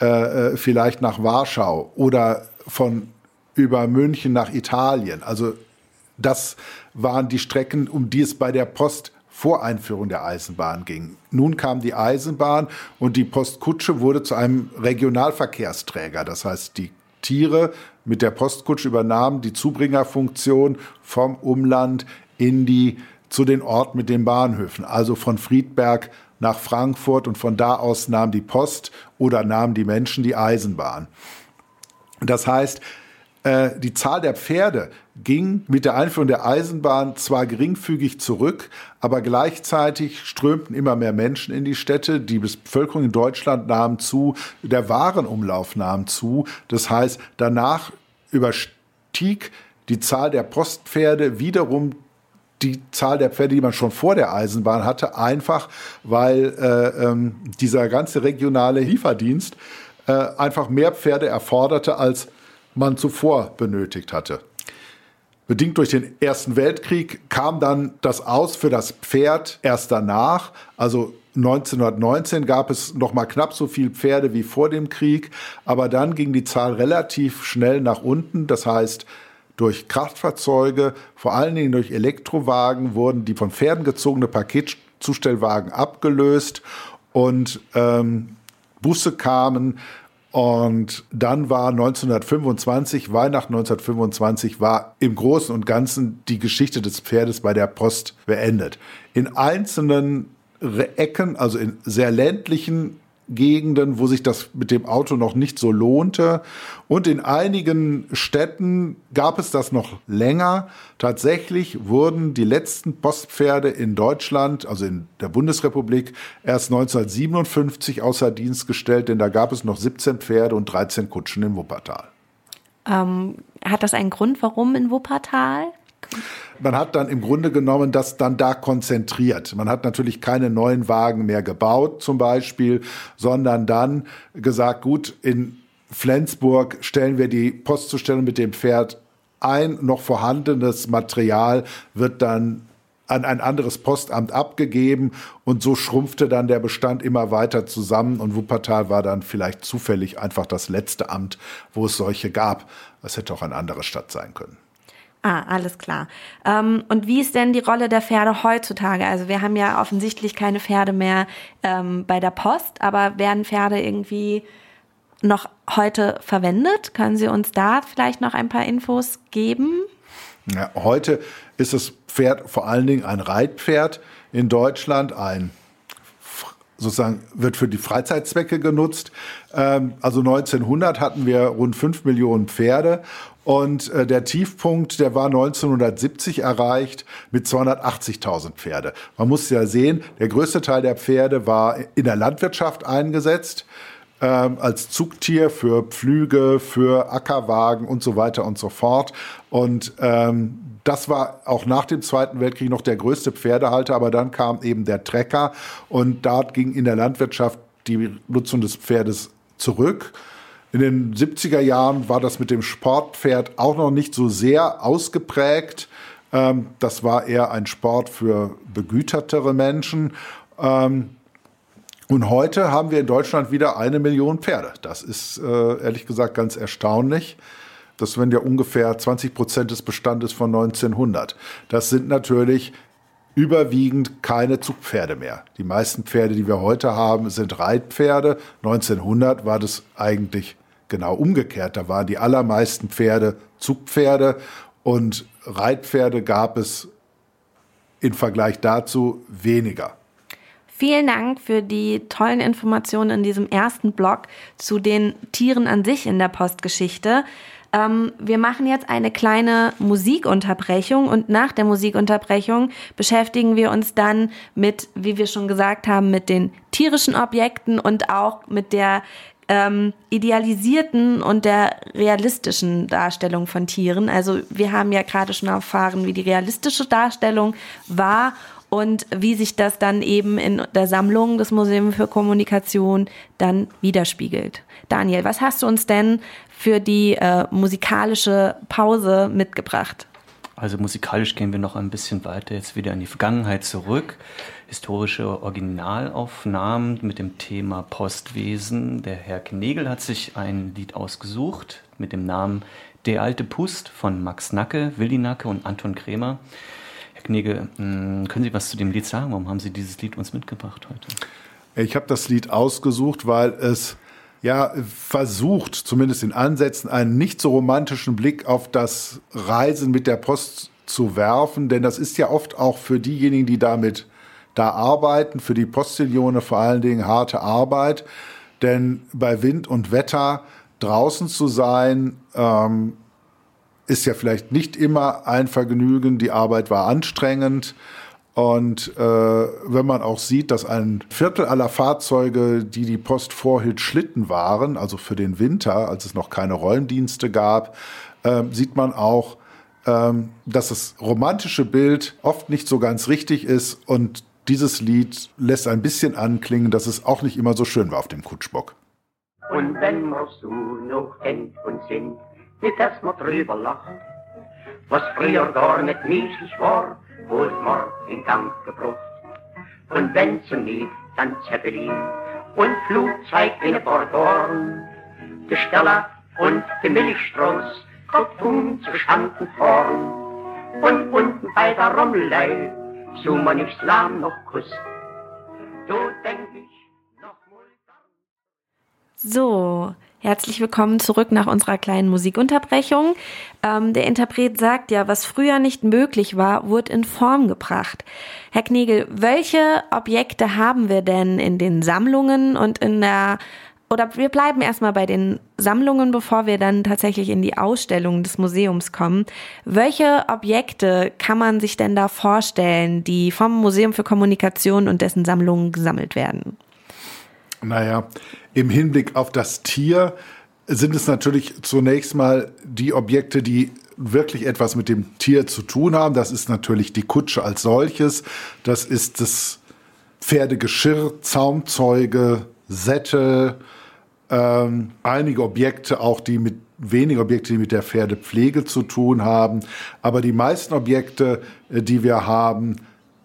äh, äh, vielleicht nach Warschau oder von über München nach Italien. Also das waren die Strecken, um die es bei der Post vor Einführung der Eisenbahn ging. Nun kam die Eisenbahn und die Postkutsche wurde zu einem Regionalverkehrsträger. Das heißt, die Tiere mit der Postkutsche übernahmen die Zubringerfunktion vom Umland in die zu den Orten mit den Bahnhöfen, also von Friedberg nach Frankfurt und von da aus nahm die Post oder nahmen die Menschen die Eisenbahn. Das heißt, äh, die Zahl der Pferde ging mit der Einführung der Eisenbahn zwar geringfügig zurück, aber gleichzeitig strömten immer mehr Menschen in die Städte. Die Bevölkerung in Deutschland nahm zu, der Warenumlauf nahm zu. Das heißt, danach überstieg die Zahl der Postpferde wiederum die Zahl der Pferde, die man schon vor der Eisenbahn hatte, einfach weil äh, ähm, dieser ganze regionale Lieferdienst äh, einfach mehr Pferde erforderte, als man zuvor benötigt hatte. Bedingt durch den Ersten Weltkrieg kam dann das Aus für das Pferd erst danach. Also 1919 gab es noch mal knapp so viel Pferde wie vor dem Krieg, aber dann ging die Zahl relativ schnell nach unten. Das heißt, durch Kraftfahrzeuge, vor allen Dingen durch Elektrowagen, wurden die von Pferden gezogene Paketzustellwagen abgelöst und ähm, Busse kamen. Und dann war 1925, Weihnachten 1925, war im Großen und Ganzen die Geschichte des Pferdes bei der Post beendet. In einzelnen Ecken, also in sehr ländlichen Gegenden, wo sich das mit dem Auto noch nicht so lohnte. Und in einigen Städten gab es das noch länger. Tatsächlich wurden die letzten Postpferde in Deutschland, also in der Bundesrepublik, erst 1957 außer Dienst gestellt, denn da gab es noch 17 Pferde und 13 Kutschen im Wuppertal. Ähm, hat das einen Grund, warum in Wuppertal? Man hat dann im Grunde genommen das dann da konzentriert. Man hat natürlich keine neuen Wagen mehr gebaut zum Beispiel, sondern dann gesagt, gut, in Flensburg stellen wir die Postzustellung mit dem Pferd ein. Noch vorhandenes Material wird dann an ein anderes Postamt abgegeben und so schrumpfte dann der Bestand immer weiter zusammen und Wuppertal war dann vielleicht zufällig einfach das letzte Amt, wo es solche gab. Es hätte auch eine andere Stadt sein können. Ah, alles klar. Ähm, und wie ist denn die Rolle der Pferde heutzutage? Also wir haben ja offensichtlich keine Pferde mehr ähm, bei der Post, aber werden Pferde irgendwie noch heute verwendet? Können Sie uns da vielleicht noch ein paar Infos geben? Ja, heute ist das Pferd vor allen Dingen ein Reitpferd in Deutschland, ein sozusagen wird für die Freizeitzwecke genutzt. Ähm, also 1900 hatten wir rund fünf Millionen Pferde und äh, der Tiefpunkt, der war 1970 erreicht mit 280.000 Pferde. Man muss ja sehen, der größte Teil der Pferde war in der Landwirtschaft eingesetzt ähm, als Zugtier für Pflüge, für Ackerwagen und so weiter und so fort. Und ähm, das war auch nach dem Zweiten Weltkrieg noch der größte Pferdehalter, aber dann kam eben der Trecker und da ging in der Landwirtschaft die Nutzung des Pferdes zurück. In den 70er Jahren war das mit dem Sportpferd auch noch nicht so sehr ausgeprägt. Ähm, das war eher ein Sport für begütertere Menschen. Ähm, und heute haben wir in Deutschland wieder eine Million Pferde. Das ist äh, ehrlich gesagt ganz erstaunlich. Das sind ja ungefähr 20 Prozent des Bestandes von 1900. Das sind natürlich überwiegend keine Zugpferde mehr. Die meisten Pferde, die wir heute haben, sind Reitpferde. 1900 war das eigentlich genau umgekehrt. Da waren die allermeisten Pferde Zugpferde und Reitpferde gab es im Vergleich dazu weniger. Vielen Dank für die tollen Informationen in diesem ersten Blog zu den Tieren an sich in der Postgeschichte. Ähm, wir machen jetzt eine kleine Musikunterbrechung und nach der Musikunterbrechung beschäftigen wir uns dann mit, wie wir schon gesagt haben, mit den tierischen Objekten und auch mit der ähm, idealisierten und der realistischen Darstellung von Tieren. Also wir haben ja gerade schon erfahren, wie die realistische Darstellung war und wie sich das dann eben in der Sammlung des Museums für Kommunikation dann widerspiegelt. Daniel, was hast du uns denn für die äh, musikalische Pause mitgebracht? Also musikalisch gehen wir noch ein bisschen weiter jetzt wieder in die Vergangenheit zurück. Historische Originalaufnahmen mit dem Thema Postwesen. Der Herr Knegel hat sich ein Lied ausgesucht mit dem Namen Der alte Pust von Max Nacke, Willi Nacke und Anton Kremer. Herr Knege, hm, können Sie was zu dem Lied sagen? Warum haben Sie dieses Lied uns mitgebracht heute? Ich habe das Lied ausgesucht, weil es ja versucht, zumindest in Ansätzen, einen nicht so romantischen Blick auf das Reisen mit der Post zu werfen, denn das ist ja oft auch für diejenigen, die damit da arbeiten, für die Postillone vor allen Dingen harte Arbeit, denn bei Wind und Wetter draußen zu sein, ähm, ist ja vielleicht nicht immer ein Vergnügen. Die Arbeit war anstrengend. Und äh, wenn man auch sieht, dass ein Viertel aller Fahrzeuge, die die Post vorhielt, Schlitten waren, also für den Winter, als es noch keine Räumdienste gab, äh, sieht man auch, äh, dass das romantische Bild oft nicht so ganz richtig ist. Und dieses Lied lässt ein bisschen anklingen, dass es auch nicht immer so schön war auf dem Kutschbock. Und wenn wir so noch denkt und sind, nicht dass man drüber lacht. Was früher gar nicht menschlich war, wurde man in Gang gebracht. Und wenn zum Lied dann Zeppelin und Flugzeug in ein paar Dorn, Gesteller und die Milchstraß, tun zu Schanden fahren. Und unten bei der Rummelei, so man nicht lahm noch Kuss. Du denk ich noch mal So, Herzlich willkommen zurück nach unserer kleinen Musikunterbrechung. Ähm, der Interpret sagt ja, was früher nicht möglich war, wurde in Form gebracht. Herr Knegel, welche Objekte haben wir denn in den Sammlungen und in der oder wir bleiben erstmal bei den Sammlungen, bevor wir dann tatsächlich in die Ausstellung des Museums kommen. Welche Objekte kann man sich denn da vorstellen, die vom Museum für Kommunikation und dessen Sammlungen gesammelt werden? Naja, im Hinblick auf das Tier sind es natürlich zunächst mal die Objekte, die wirklich etwas mit dem Tier zu tun haben. Das ist natürlich die Kutsche als solches. Das ist das Pferdegeschirr, Zaumzeuge, Sättel, ähm, einige Objekte auch, die mit wenige Objekte, die mit der Pferdepflege zu tun haben. Aber die meisten Objekte, äh, die wir haben,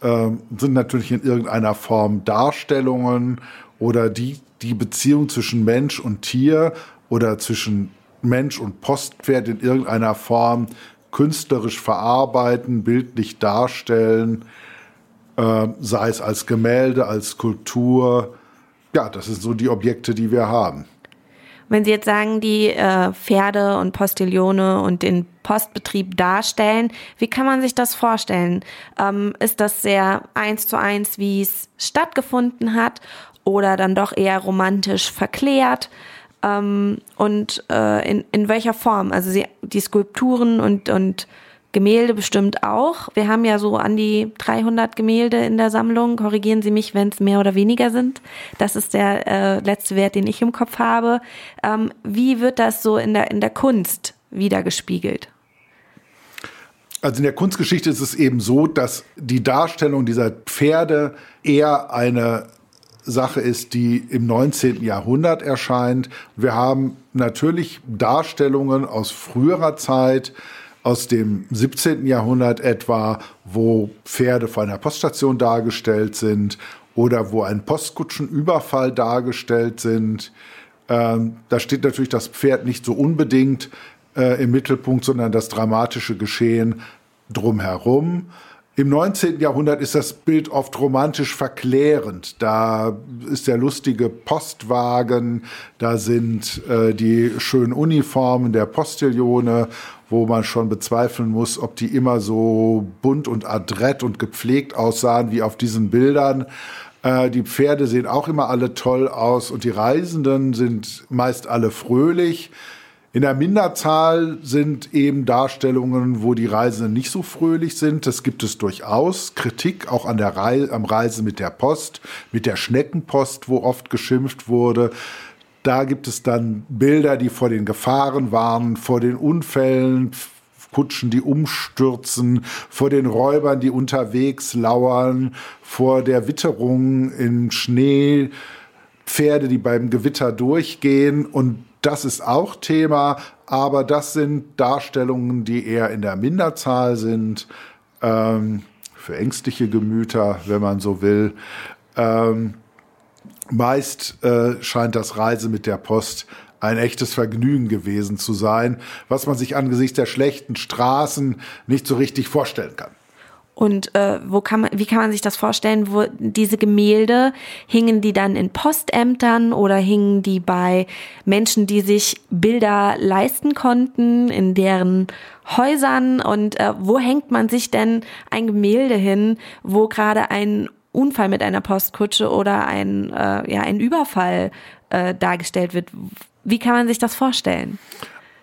äh, sind natürlich in irgendeiner Form Darstellungen oder die, die Beziehung zwischen Mensch und Tier oder zwischen Mensch und Postpferd in irgendeiner Form künstlerisch verarbeiten, bildlich darstellen, äh, sei es als Gemälde, als Skulptur. Ja, das sind so die Objekte, die wir haben. Wenn Sie jetzt sagen, die äh, Pferde und Postillone und den Postbetrieb darstellen, wie kann man sich das vorstellen? Ähm, ist das sehr eins zu eins, wie es stattgefunden hat? Oder dann doch eher romantisch verklärt? Ähm, und äh, in, in welcher Form? Also sie, die Skulpturen und, und Gemälde bestimmt auch. Wir haben ja so an die 300 Gemälde in der Sammlung. Korrigieren Sie mich, wenn es mehr oder weniger sind. Das ist der äh, letzte Wert, den ich im Kopf habe. Ähm, wie wird das so in der, in der Kunst wiedergespiegelt? Also in der Kunstgeschichte ist es eben so, dass die Darstellung dieser Pferde eher eine Sache ist, die im 19. Jahrhundert erscheint. Wir haben natürlich Darstellungen aus früherer Zeit, aus dem 17. Jahrhundert etwa, wo Pferde vor einer Poststation dargestellt sind oder wo ein Postkutschenüberfall dargestellt sind. Ähm, da steht natürlich das Pferd nicht so unbedingt äh, im Mittelpunkt, sondern das dramatische Geschehen drumherum. Im 19. Jahrhundert ist das Bild oft romantisch verklärend. Da ist der lustige Postwagen, da sind äh, die schönen Uniformen der Postillone, wo man schon bezweifeln muss, ob die immer so bunt und adrett und gepflegt aussahen wie auf diesen Bildern. Äh, die Pferde sehen auch immer alle toll aus und die Reisenden sind meist alle fröhlich. In der Minderzahl sind eben Darstellungen, wo die Reisenden nicht so fröhlich sind. Das gibt es durchaus. Kritik auch an der Reise, am Reisen mit der Post, mit der Schneckenpost, wo oft geschimpft wurde. Da gibt es dann Bilder, die vor den Gefahren warnen, vor den Unfällen, Kutschen, die umstürzen, vor den Räubern, die unterwegs lauern, vor der Witterung in Schnee, Pferde, die beim Gewitter durchgehen und das ist auch Thema, aber das sind Darstellungen, die eher in der Minderzahl sind, ähm, für ängstliche Gemüter, wenn man so will. Ähm, meist äh, scheint das Reise mit der Post ein echtes Vergnügen gewesen zu sein, was man sich angesichts der schlechten Straßen nicht so richtig vorstellen kann. Und äh, wo kann man, wie kann man sich das vorstellen, wo diese Gemälde hingen die dann in Postämtern oder hingen die bei Menschen, die sich Bilder leisten konnten, in deren Häusern und äh, wo hängt man sich denn ein Gemälde hin, wo gerade ein Unfall mit einer Postkutsche oder ein äh, ja ein Überfall äh, dargestellt wird? Wie kann man sich das vorstellen?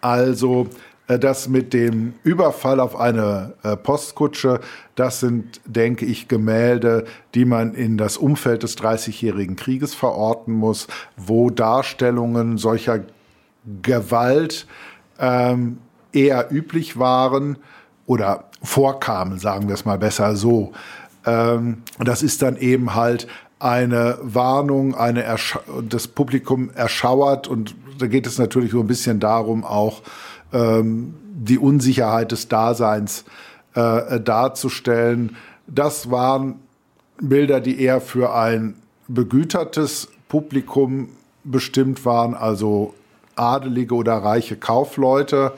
Also das mit dem Überfall auf eine äh, Postkutsche, das sind, denke ich, Gemälde, die man in das Umfeld des Dreißigjährigen Krieges verorten muss, wo Darstellungen solcher Gewalt ähm, eher üblich waren oder vorkamen, sagen wir es mal besser so. Ähm, das ist dann eben halt eine Warnung, eine das Publikum erschauert und da geht es natürlich so ein bisschen darum auch, ähm, die Unsicherheit des Daseins äh, darzustellen. Das waren Bilder, die eher für ein begütertes Publikum bestimmt waren, also adelige oder reiche Kaufleute.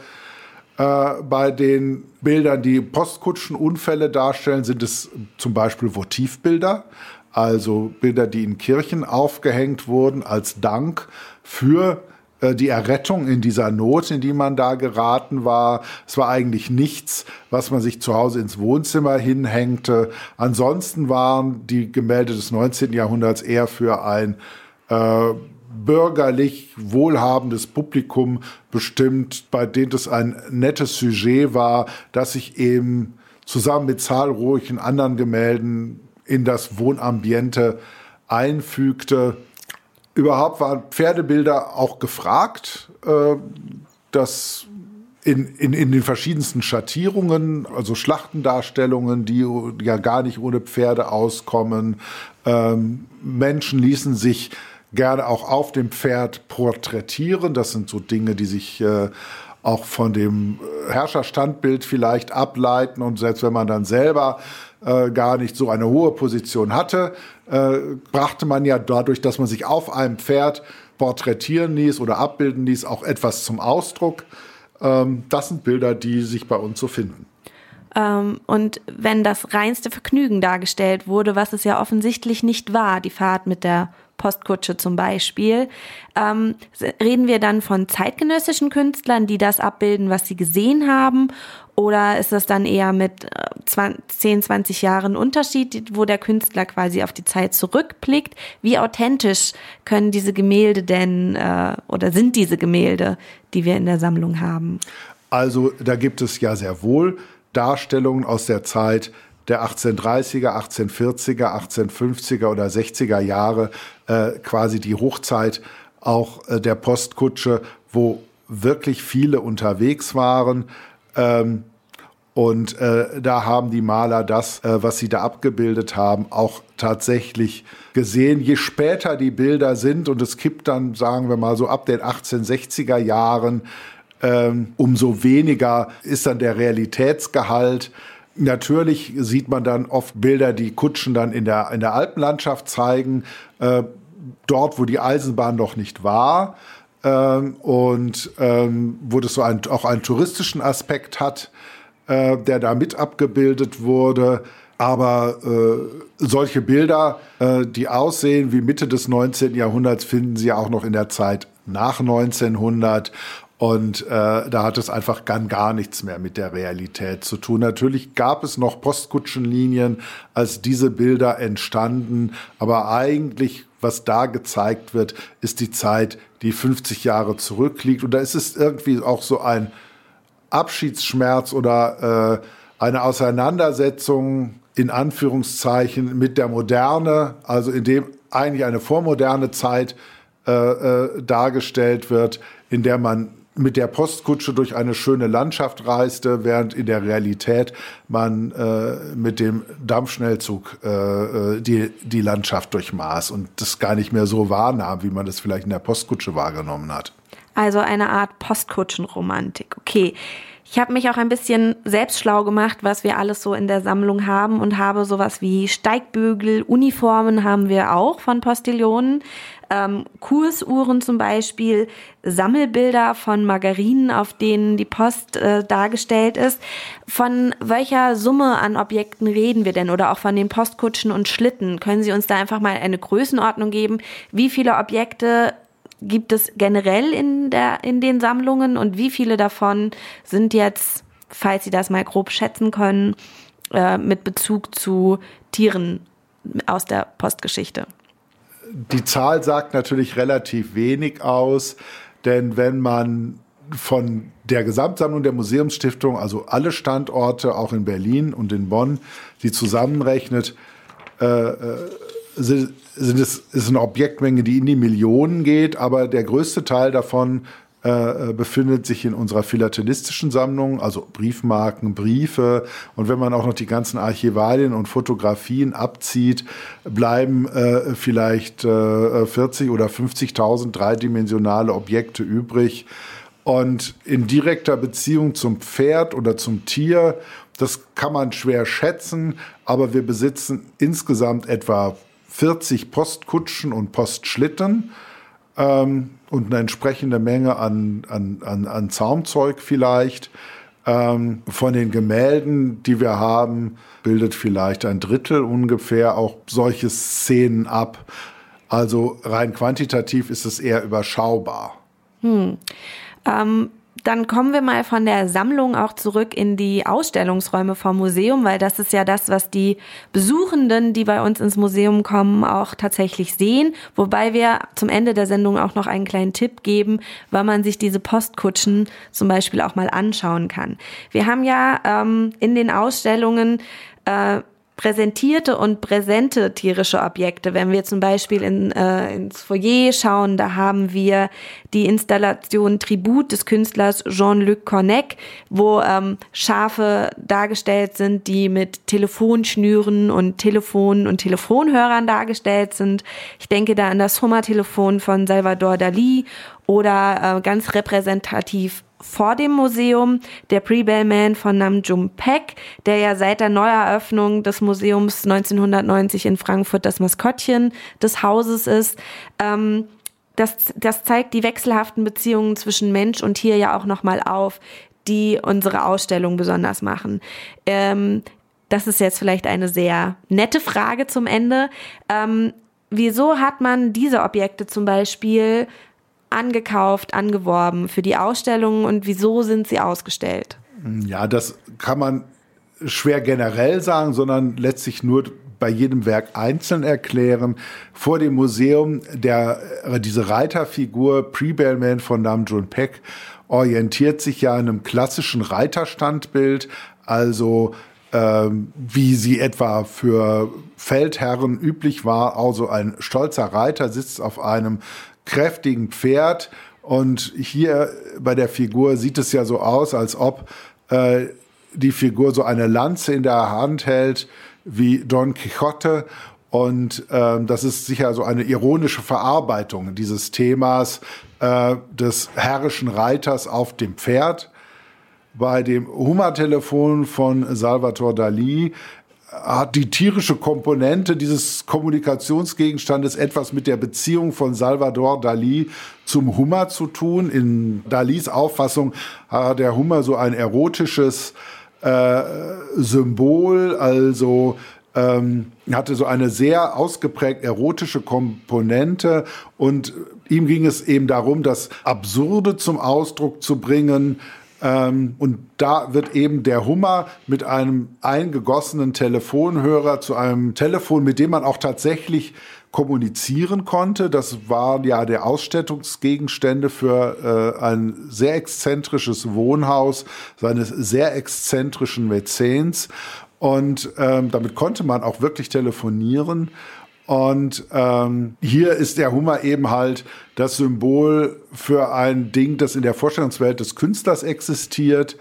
Äh, bei den Bildern, die Postkutschenunfälle darstellen, sind es zum Beispiel Votivbilder, also Bilder, die in Kirchen aufgehängt wurden als Dank für äh, die Errettung in dieser Not, in die man da geraten war. Es war eigentlich nichts, was man sich zu Hause ins Wohnzimmer hinhängte. Ansonsten waren die Gemälde des 19. Jahrhunderts eher für ein äh, bürgerlich wohlhabendes Publikum bestimmt, bei dem es ein nettes Sujet war, das sich eben zusammen mit zahlreichen anderen Gemälden in das Wohnambiente einfügte. Überhaupt waren Pferdebilder auch gefragt. Äh, das in, in, in den verschiedensten Schattierungen, also Schlachtendarstellungen, die ja gar nicht ohne Pferde auskommen. Ähm, Menschen ließen sich gerne auch auf dem Pferd porträtieren. Das sind so Dinge, die sich äh, auch von dem Herrscherstandbild vielleicht ableiten. Und selbst wenn man dann selber äh, gar nicht so eine hohe Position hatte, äh, brachte man ja dadurch, dass man sich auf einem Pferd porträtieren ließ oder abbilden ließ, auch etwas zum Ausdruck. Ähm, das sind Bilder, die sich bei uns so finden. Ähm, und wenn das reinste Vergnügen dargestellt wurde, was es ja offensichtlich nicht war, die Fahrt mit der Postkutsche zum Beispiel. Ähm, reden wir dann von zeitgenössischen Künstlern, die das abbilden, was sie gesehen haben? Oder ist das dann eher mit 10, äh, 20 Jahren Unterschied, wo der Künstler quasi auf die Zeit zurückblickt? Wie authentisch können diese Gemälde denn äh, oder sind diese Gemälde, die wir in der Sammlung haben? Also da gibt es ja sehr wohl Darstellungen aus der Zeit der 1830er, 1840er, 1850er oder 60er Jahre, äh, quasi die Hochzeit auch äh, der Postkutsche, wo wirklich viele unterwegs waren. Ähm, und äh, da haben die Maler das, äh, was sie da abgebildet haben, auch tatsächlich gesehen. Je später die Bilder sind, und es kippt dann, sagen wir mal so, ab den 1860er Jahren, ähm, umso weniger ist dann der Realitätsgehalt. Natürlich sieht man dann oft Bilder, die Kutschen dann in der, in der Alpenlandschaft zeigen, äh, dort, wo die Eisenbahn noch nicht war ähm, und ähm, wo das so ein, auch einen touristischen Aspekt hat, äh, der da mit abgebildet wurde. Aber äh, solche Bilder, äh, die aussehen wie Mitte des 19. Jahrhunderts, finden Sie auch noch in der Zeit nach 1900. Und äh, da hat es einfach ganz gar nichts mehr mit der Realität zu tun. Natürlich gab es noch Postkutschenlinien, als diese Bilder entstanden, aber eigentlich, was da gezeigt wird, ist die Zeit, die 50 Jahre zurückliegt. Und da ist es irgendwie auch so ein Abschiedsschmerz oder äh, eine Auseinandersetzung in Anführungszeichen mit der Moderne, also in dem eigentlich eine vormoderne Zeit äh, äh, dargestellt wird, in der man mit der Postkutsche durch eine schöne Landschaft reiste, während in der Realität man äh, mit dem Dampfschnellzug äh, äh, die, die Landschaft durchmaß und das gar nicht mehr so wahrnahm, wie man das vielleicht in der Postkutsche wahrgenommen hat. Also eine Art Postkutschenromantik. Okay. Ich habe mich auch ein bisschen selbst schlau gemacht, was wir alles so in der Sammlung haben und habe sowas wie Steigbügel, Uniformen haben wir auch von Postillonen, ähm, Kursuhren zum Beispiel, Sammelbilder von Margarinen, auf denen die Post äh, dargestellt ist. Von welcher Summe an Objekten reden wir denn oder auch von den Postkutschen und Schlitten? Können Sie uns da einfach mal eine Größenordnung geben? Wie viele Objekte gibt es generell in, der, in den Sammlungen und wie viele davon sind jetzt, falls Sie das mal grob schätzen können, äh, mit Bezug zu Tieren aus der Postgeschichte? Die Zahl sagt natürlich relativ wenig aus, denn wenn man von der Gesamtsammlung der Museumsstiftung, also alle Standorte, auch in Berlin und in Bonn, die zusammenrechnet, äh, äh sind, sind es, ist eine Objektmenge, die in die Millionen geht, aber der größte Teil davon äh, befindet sich in unserer philatelistischen Sammlung, also Briefmarken, Briefe. Und wenn man auch noch die ganzen Archivalien und Fotografien abzieht, bleiben äh, vielleicht äh, 40 oder 50.000 dreidimensionale Objekte übrig. Und in direkter Beziehung zum Pferd oder zum Tier, das kann man schwer schätzen, aber wir besitzen insgesamt etwa 40 Postkutschen und Postschlitten ähm, und eine entsprechende Menge an, an, an, an Zaumzeug vielleicht. Ähm, von den Gemälden, die wir haben, bildet vielleicht ein Drittel ungefähr auch solche Szenen ab. Also rein quantitativ ist es eher überschaubar. Hm. Ähm, dann kommen wir mal von der Sammlung auch zurück in die Ausstellungsräume vom Museum, weil das ist ja das, was die Besuchenden, die bei uns ins Museum kommen, auch tatsächlich sehen. Wobei wir zum Ende der Sendung auch noch einen kleinen Tipp geben, weil man sich diese Postkutschen zum Beispiel auch mal anschauen kann. Wir haben ja ähm, in den Ausstellungen äh, präsentierte und präsente tierische Objekte. Wenn wir zum Beispiel in, äh, ins Foyer schauen, da haben wir die Installation Tribut des Künstlers Jean-Luc Cornec, wo ähm, Schafe dargestellt sind, die mit Telefonschnüren und Telefonen und Telefonhörern dargestellt sind. Ich denke da an das Hummer-Telefon von Salvador Dali oder äh, ganz repräsentativ vor dem Museum, der Pre-Bellman von Nam Paek, der ja seit der Neueröffnung des Museums 1990 in Frankfurt das Maskottchen des Hauses ist. Ähm, das, das zeigt die wechselhaften Beziehungen zwischen Mensch und Tier ja auch nochmal auf, die unsere Ausstellung besonders machen. Ähm, das ist jetzt vielleicht eine sehr nette Frage zum Ende. Ähm, wieso hat man diese Objekte zum Beispiel angekauft, angeworben für die Ausstellungen und wieso sind sie ausgestellt? Ja, das kann man schwer generell sagen, sondern letztlich nur bei jedem Werk einzeln erklären. Vor dem Museum der, äh, diese Reiterfigur Pre-Bellman von Nam June Paik orientiert sich ja an einem klassischen Reiterstandbild, also ähm, wie sie etwa für Feldherren üblich war. Also ein stolzer Reiter sitzt auf einem kräftigen Pferd und hier bei der Figur sieht es ja so aus, als ob äh, die Figur so eine Lanze in der Hand hält wie Don Quixote. Und ähm, das ist sicher so eine ironische Verarbeitung dieses Themas äh, des herrischen Reiters auf dem Pferd. Bei dem Hummer-Telefon von Salvatore Dali hat die tierische Komponente dieses Kommunikationsgegenstandes etwas mit der Beziehung von Salvador Dali zum Hummer zu tun. In Dalis Auffassung hat der Hummer so ein erotisches äh, Symbol, also ähm, hatte so eine sehr ausgeprägt erotische Komponente und ihm ging es eben darum, das Absurde zum Ausdruck zu bringen. Ähm, und da wird eben der Hummer mit einem eingegossenen Telefonhörer zu einem Telefon, mit dem man auch tatsächlich kommunizieren konnte. Das waren ja der Ausstattungsgegenstände für äh, ein sehr exzentrisches Wohnhaus seines sehr exzentrischen Mäzens. Und ähm, damit konnte man auch wirklich telefonieren. Und ähm, hier ist der Hummer eben halt das Symbol für ein Ding, das in der Vorstellungswelt des Künstlers existiert,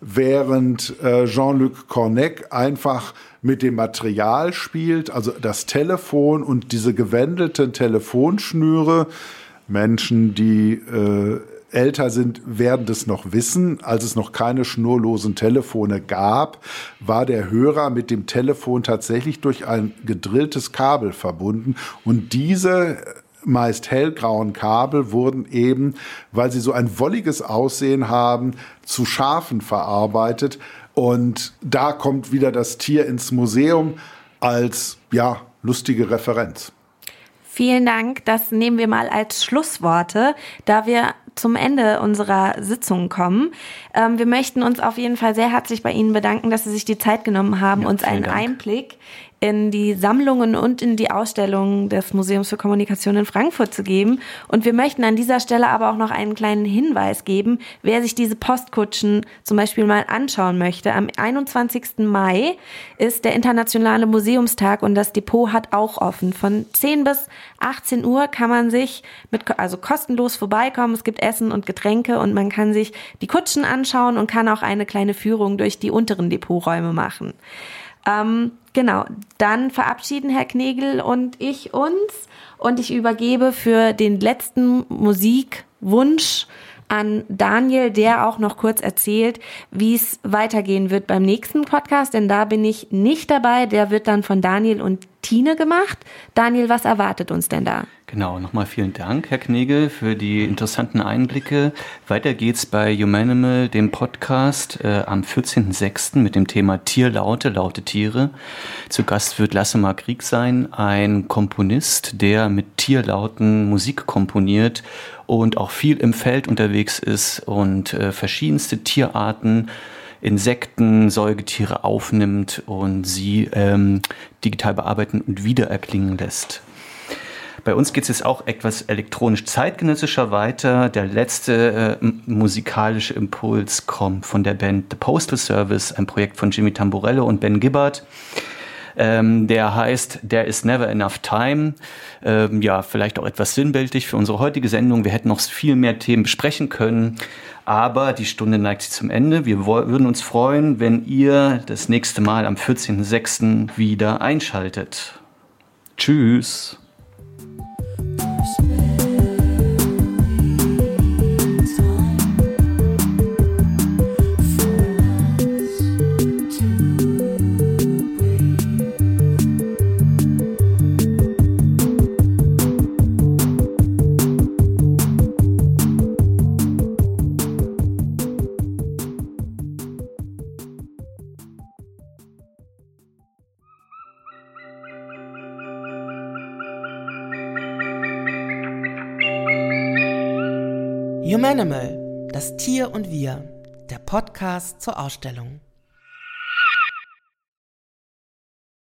während äh, Jean-Luc Cornec einfach mit dem Material spielt, also das Telefon und diese gewendelten Telefonschnüre. Menschen, die äh, älter sind, werden das noch wissen. Als es noch keine schnurlosen Telefone gab, war der Hörer mit dem Telefon tatsächlich durch ein gedrilltes Kabel verbunden. Und diese meist hellgrauen Kabel wurden eben, weil sie so ein wolliges Aussehen haben, zu Schafen verarbeitet. Und da kommt wieder das Tier ins Museum als, ja, lustige Referenz. Vielen Dank. Das nehmen wir mal als Schlussworte, da wir zum Ende unserer Sitzung kommen. Ähm, wir möchten uns auf jeden Fall sehr herzlich bei Ihnen bedanken, dass Sie sich die Zeit genommen haben, ja, uns einen Dank. Einblick in die Sammlungen und in die Ausstellungen des Museums für Kommunikation in Frankfurt zu geben. Und wir möchten an dieser Stelle aber auch noch einen kleinen Hinweis geben, wer sich diese Postkutschen zum Beispiel mal anschauen möchte. Am 21. Mai ist der Internationale Museumstag und das Depot hat auch offen. Von 10 bis 18 Uhr kann man sich mit, also kostenlos vorbeikommen. Es gibt Essen und Getränke und man kann sich die Kutschen anschauen und kann auch eine kleine Führung durch die unteren Depoträume machen. Ähm, genau, dann verabschieden Herr Knegel und ich uns und ich übergebe für den letzten Musikwunsch an Daniel, der auch noch kurz erzählt, wie es weitergehen wird beim nächsten Podcast, denn da bin ich nicht dabei. Der wird dann von Daniel und Tine gemacht. Daniel, was erwartet uns denn da? Genau, nochmal vielen Dank, Herr Knegel, für die interessanten Einblicke. Weiter geht's bei Humanimal, dem Podcast, äh, am 14.06. mit dem Thema Tierlaute, laute Tiere. Zu Gast wird Lasse Mark Krieg sein, ein Komponist, der mit Tierlauten Musik komponiert und auch viel im Feld unterwegs ist und äh, verschiedenste Tierarten Insekten, Säugetiere aufnimmt und sie ähm, digital bearbeiten und wiedererklingen lässt. Bei uns geht es jetzt auch etwas elektronisch zeitgenössischer weiter. Der letzte äh, musikalische Impuls kommt von der Band The Postal Service, ein Projekt von Jimmy Tamborello und Ben Gibbard. Ähm, der heißt There is Never Enough Time. Ähm, ja, vielleicht auch etwas sinnbildlich für unsere heutige Sendung. Wir hätten noch viel mehr Themen besprechen können. Aber die Stunde neigt sich zum Ende. Wir würden uns freuen, wenn ihr das nächste Mal am 14.06. wieder einschaltet. Tschüss. Das Tier und wir, der Podcast zur Ausstellung.